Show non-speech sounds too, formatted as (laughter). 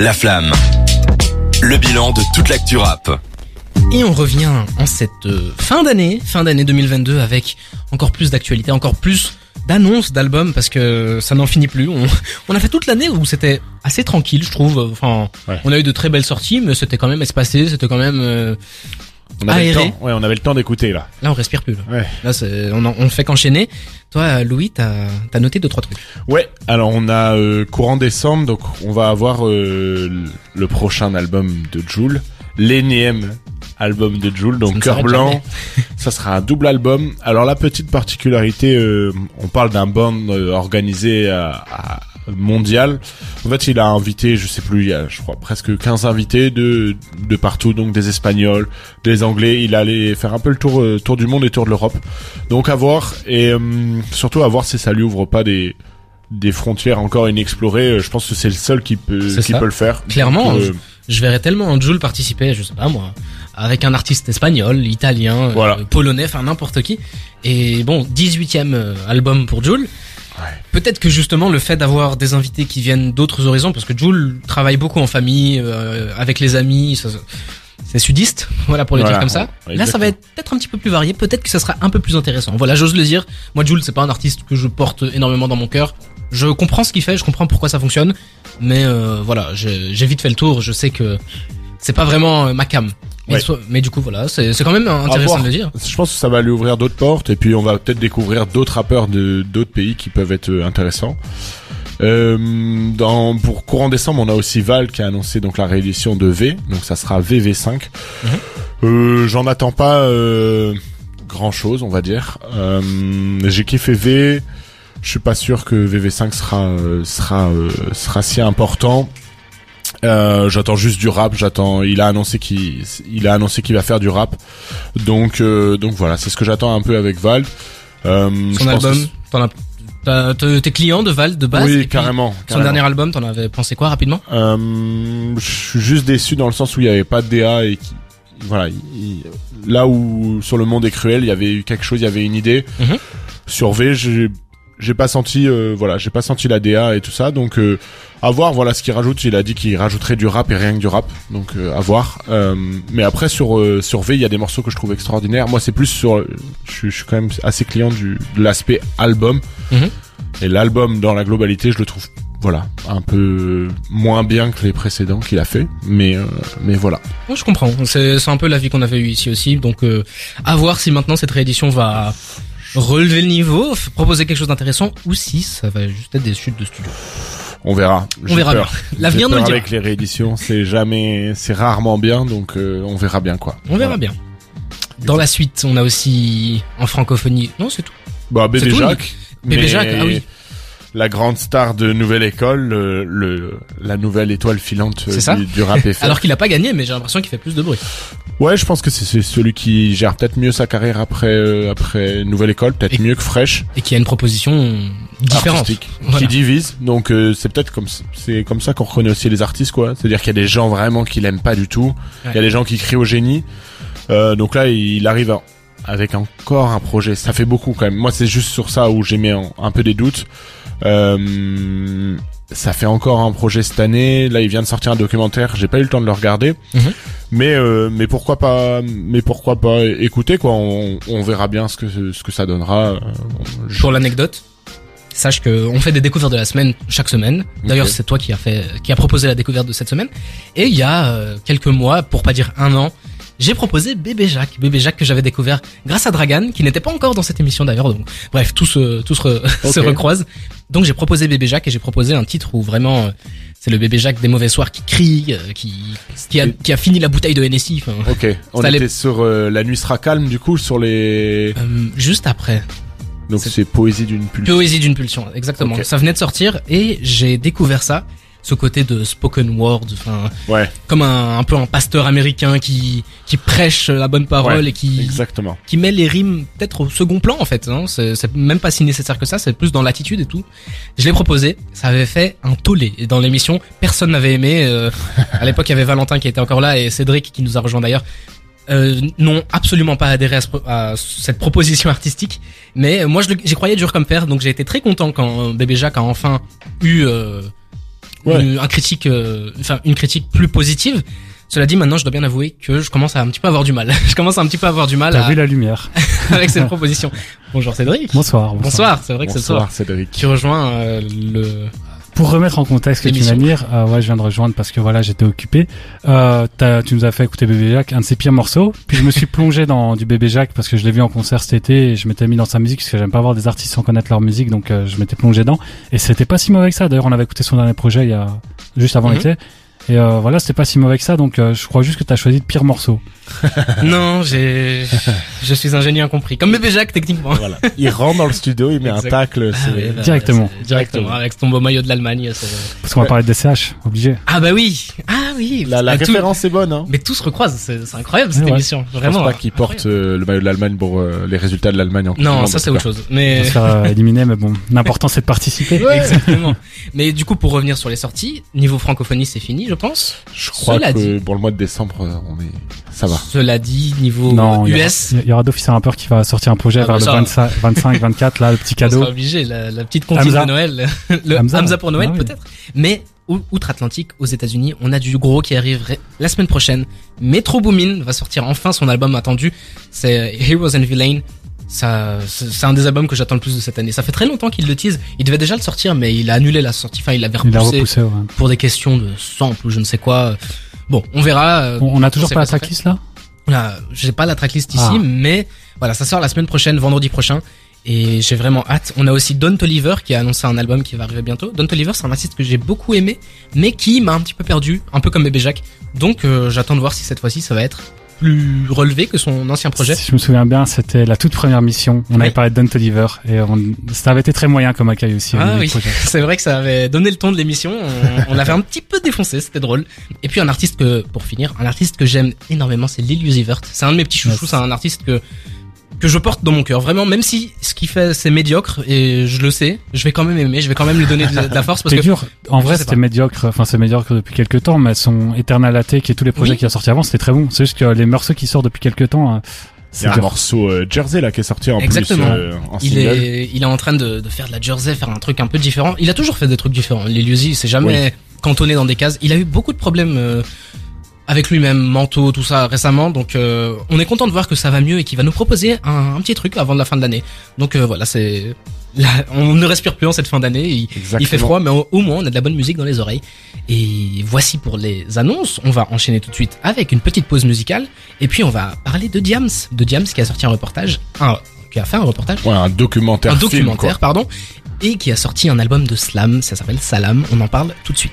La Flamme. Le bilan de toute l'actu rap. Et on revient en cette euh, fin d'année, fin d'année 2022 avec encore plus d'actualités, encore plus d'annonces d'albums parce que ça n'en finit plus. On, (laughs) on a fait toute l'année où c'était assez tranquille, je trouve. Enfin, Ouais. on a eu de très belles sorties, mais c'était quand même espacé, c'était quand même. euh, On avait le temps. Ouais, on avait le temps d'écouter là. Là, on respire plus. Là, Ouais. là c'est- on, en- on fait qu'enchaîner. Toi, Louis, t'as as noté deux trois trucs. Ouais. Alors on a euh, courant décembre, donc on va avoir euh, le- prochain album de Joule, l'énième album de Joule, donc Cœur Blanc. Ça sera un double album. Alors la petite particularité, euh, on parle d'un band organisé à, à- mondial. En fait, il a invité, je sais plus, il y a, je crois, presque 15 invités de de partout, donc des Espagnols, des Anglais. Il allait faire un peu le tour euh, tour du monde et tour de l'Europe. Donc à voir et euh, surtout à voir si ça lui ouvre pas des des frontières encore inexplorées. Euh, Je pense que c'est le seul qui peut qui ça. peut le faire. Clairement, Donc, euh, Je verrais tellement un Joule participer, je sais pas moi, avec un artiste espagnol, italien, euh, Voilà. polonais, enfin n'importe qui. Et bon, 18e euh, album pour Peut-être que justement le fait d'avoir des invités qui viennent d'autres horizons, parce que Joule travaille beaucoup en famille, euh, avec les amis, ça- c'est sudiste, (laughs) voilà pour le Voilà, dire comme ça. ouais, Là, ça va être peut-être un petit peu plus varié, peut-être que ça sera un peu plus intéressant. Voilà, j'ose le dire. Moi, Jules, c'est pas un artiste que je porte énormément dans mon cœur. Je comprends ce qu'il fait, je comprends pourquoi ça fonctionne, mais euh, voilà, j'ai j'ai vite fait le tour. Je sais que c'est pas vraiment euh, ma cam. Mais, Ouais. soit- mais du coup, voilà, c'est quand même intéressant de le dire. Je pense que ça va lui ouvrir d'autres portes et puis on va peut-être découvrir d'autres rappeurs de d'autres pays qui peuvent être euh, intéressants. Euh, dans pour courant décembre, on a aussi Val qui a annoncé donc la réédition de V, donc ça sera VV5. Euh, J'en attends pas euh, grand chose, on va dire. Euh, J'ai kiffé V. Je suis pas sûr que VV5 sera euh, sera euh, sera si important. Euh, j'attends juste du rap. J'attends. Il a annoncé qu'il il a annoncé qu'il va faire du rap. Donc euh, donc voilà, c'est ce que j'attends un peu avec Val. Euh, Son album, t'en as, t'es client de Val de base. Oui, carrément. Son carrément. dernier album, t'en avais pensé quoi rapidement? Euh, je suis juste déçu dans le sens où il y avait pas de DA et qui, voilà, il- là où sur le monde est cruel, il y avait eu quelque chose, il y avait une idée. Mhm. Sur V, j'ai j'ai pas senti, euh, voilà, j'ai pas senti la DA et tout ça, donc euh, à voir. Voilà ce qu'il rajoute. Il a dit qu'il rajouterait du rap et rien que du rap, donc euh, à voir. Euh, mais après sur euh, sur V, il y a des morceaux que je trouve extraordinaires. Moi, c'est plus sur, je, suis- je suis quand même assez client du de l'aspect album. Mhm. Et l'album dans la globalité, je le trouve voilà, un peu moins bien que les précédents qu'il a fait, mais euh, mais voilà. Ouais, je comprends. C'est c'est un peu l'avis qu'on avait eu ici aussi. Donc, euh, à voir si maintenant cette réédition va relever le niveau, proposer quelque chose d'intéressant, ou si ça va juste être des chutes de studio. On verra. On verra peur. bien. (laughs) L'avenir nous le dira. Avec les rééditions, c'est jamais, c'est rarement bien, donc euh, on verra bien quoi. On verra Voilà. bien. Dans la suite, on a aussi en francophonie. Non, c'est tout. Bah Bébé Jacques. Bébé Jacques, ah oui. La grande star de Nouvelle École, le, le- la nouvelle étoile filante euh, ça du, rap FR. (laughs) Alors qu'il a pas gagné, mais j'ai l'impression qu'il fait plus de bruit. Ouais, je pense que c'est c'est celui qui gère peut-être mieux sa carrière après euh, après Nouvelle École, peut-être mieux que Fresh. Et qui a une proposition différente. artistique. Voilà. qui divise. Donc euh, c'est peut-être comme c'est comme ça qu'on reconnaît aussi les artistes quoi. C'est à dire qu'il y a des gens vraiment qui l'aiment pas du tout. Il y a des gens qui crient au génie. Euh, donc là il arrive à- avec encore un projet. Ça fait beaucoup quand même. Moi c'est juste sur ça où j'ai mis un, un peu des doutes. Euh, ça fait encore un projet cette année. Là il vient de sortir un documentaire. J'ai pas eu le temps de le regarder. Mhm. Mais euh, mais pourquoi pas mais pourquoi pas écouter quoi on, on verra bien ce que ce que ça donnera Euh, je- Pour l'anecdote, sache que on fait des découvertes de la semaine chaque semaine. D'ailleurs, c'est toi qui a fait, qui a proposé la découverte de cette semaine. Et il y a euh, quelques mois, pour pas dire un an, j'ai proposé Bébé Jacques, Bébé Jacques que j'avais découvert grâce à Dragan, qui n'était pas encore dans cette émission d'ailleurs. Donc, bref, tout se, tout se, re- (laughs) se Ok. recroise. Donc, j'ai proposé Bébé Jacques et j'ai proposé un titre où vraiment euh, c'est le Bébé Jacques des mauvais soirs qui crie, euh, qui, qui a, qui a fini la bouteille de Hennessy. enfin, Ok, on Ça allait- était sur euh, la nuit sera calme du coup sur les euh, juste après. donc c'est- poésie d'une pulsion. Poésie d'une pulsion, exactement. Ok. Ça venait de sortir et j'ai découvert ça, ce côté de spoken word, enfin Ouais, comme un, un peu un pasteur américain qui qui prêche la bonne parole Ouais, et qui exactement. qui met les rimes peut-être au second plan en fait. Hein. C'est même pas si nécessaire que ça, c'est plus dans l'attitude et tout. Je l'ai proposé, ça avait fait un tollé et dans l'émission. Personne n'avait aimé. euh, à (laughs) l'époque, il y avait Valentin qui était encore là et Cédric qui nous a rejoint d'ailleurs. Euh, n'ont absolument pas adhéré à, ce à cette proposition artistique, mais euh, moi j'y croyais dur comme fer, donc j'ai été très content quand Bébé Jacques a enfin eu euh, Ouais. une, un critique, euh, enfin une critique plus positive. Cela dit, maintenant, je dois bien avouer que je commence à un petit peu avoir du mal. (laughs) je commence à un petit peu avoir du mal T'as à- vu la lumière. (laughs) avec cette proposition. Bonjour Cédric. Bonsoir. bonsoir. Bonsoir. C'est vrai que c'est le soir. Bonsoir Cédric. Tu rejoins euh, le. Pour remettre en contexte que tu de dire, euh, ouais, je viens de rejoindre parce que voilà, j'étais occupé. Euh, t'as- tu nous as fait écouter Bébé Jacques, un de ses pires morceaux. Puis je me suis (laughs) plongé dans du Bébé Jacques parce que je l'ai vu en concert cet été et je m'étais mis dans sa musique parce que j'aime pas voir des artistes sans connaître leur musique, donc euh, je m'étais plongé dedans. Et c'était pas si mauvais que ça. D'ailleurs, on avait écouté son dernier projet il y a juste avant Mhm. l'été. Et euh, voilà, c'était pas si mauvais que ça. Donc euh, je crois juste que t'as choisi le pire morceau. (laughs) non, j'ai. je suis un génie incompris. Comme bébé Jacques, techniquement. Voilà. Il rentre dans le studio, il met Exact. un tacle. Ah c'est- ouais, bah, Directement. Directement. Avec ton beau maillot de l'Allemagne. Parce qu'on va Ouais. parler de DCH, obligé. Ah bah oui. Ah oui. La, la Tout- référence est bonne, hein. Mais tout se recroise. C'est incroyable cette Ouais. émission. Je Vraiment. pense pas qu'il porte euh, le maillot de l'Allemagne pour euh, les résultats de l'Allemagne en Non, ça c'est autre chose. Mais va se faire euh, éliminer, mais bon, l'important c'est de participer. exactement. Mais du coup, pour revenir sur les sorties, niveau francophonie, c'est fini, je pense. Je crois Cela que dit. pour le mois de décembre, on est, ça va. Cela dit, niveau Non, il US, il y aura d'office un qui va sortir un projet Ah, vers bah le ça. 25, 25, 24, là, le petit (laughs) on cadeau. sera obligé. La, la petite comptine de Noël, (laughs) le Hamza. Hamza, pour Noël Ah oui. peut-être. Mais ou- outre-Atlantique, aux États-Unis, on a du gros qui arrive la semaine prochaine. Metro Boomin va sortir enfin son album attendu. C'est Heroes and Villain. Ça, c'est un des albums que j'attends le plus de cette année. Ça fait très longtemps qu'il le tease. Il devait déjà le sortir, mais il a annulé la sortie. Enfin, il l'avait Il repoussé repoussé, ouais. pour des questions de sample ou je ne sais quoi. Bon, on verra. euh, On, on a toujours pas la tracklist là Là, j'ai pas la tracklist ici, Ah. mais voilà, ça sort la semaine prochaine, vendredi prochain. Et j'ai vraiment hâte. On a aussi Don Toliver qui a annoncé un album qui va arriver bientôt. Don Toliver, c'est un artiste que j'ai beaucoup aimé, mais qui m'a un petit peu perdu, un peu comme Bébé Jacques. Donc euh, j'attends de voir si cette fois-ci ça va être plus relevé que son ancien projet. Si je me souviens bien, c'était la toute première mission. On avait parlé de Don Toliver et on, ça avait été très moyen comme accueil aussi. au Ah oui, (laughs) c'est vrai que ça avait donné le ton de l'émission. On, on l'avait un petit peu défoncé, c'était drôle. Et puis un artiste que, pour finir, un artiste que j'aime énormément, c'est Lil Uzi Vert. C'est un de mes petits chouchous, Yes. c'est un artiste que que je porte dans mon cœur. Vraiment, même si ce qu'il fait c'est médiocre et je le sais, je vais quand même aimer, je vais quand même lui donner de, la- force parce C'est que dur. En vrai, c'était médiocre. Enfin, c'est médiocre depuis quelques temps, mais son Eternal Attic et tous les projets Oui. qui a sorti avant, c'était très bon. C'est juste que les morceaux qui sortent depuis quelques temps, euh, Il y c'est a un morceau euh, Jersey là qui est sorti en Exactement. plus euh, en il single. est, il est en train de, de faire de la jersey, faire un truc un peu différent. Il a toujours fait des trucs différents. Lil Uzi, il s'est jamais cantonné dans des cases. Il a eu beaucoup de problèmes euh, avec lui-même, mentaux, tout ça récemment. Donc, euh, on est content de voir que ça va mieux et qu'il va nous proposer un, un petit truc avant de la fin de l'année. Donc euh, voilà, c'est, (laughs) là, on ne respire plus en cette fin d'année. Il, il fait froid, mais au, au moins on a de la bonne musique dans les oreilles. Et voici pour les annonces. On va enchaîner tout de suite avec une petite pause musicale. Et puis on va parler de Diams, de Diams qui a sorti un reportage, un, qui a fait un reportage Ouais, un documentaire. un documentaire, pardon, et qui a sorti un album de slam, ça s'appelle Salam, on en parle tout de suite.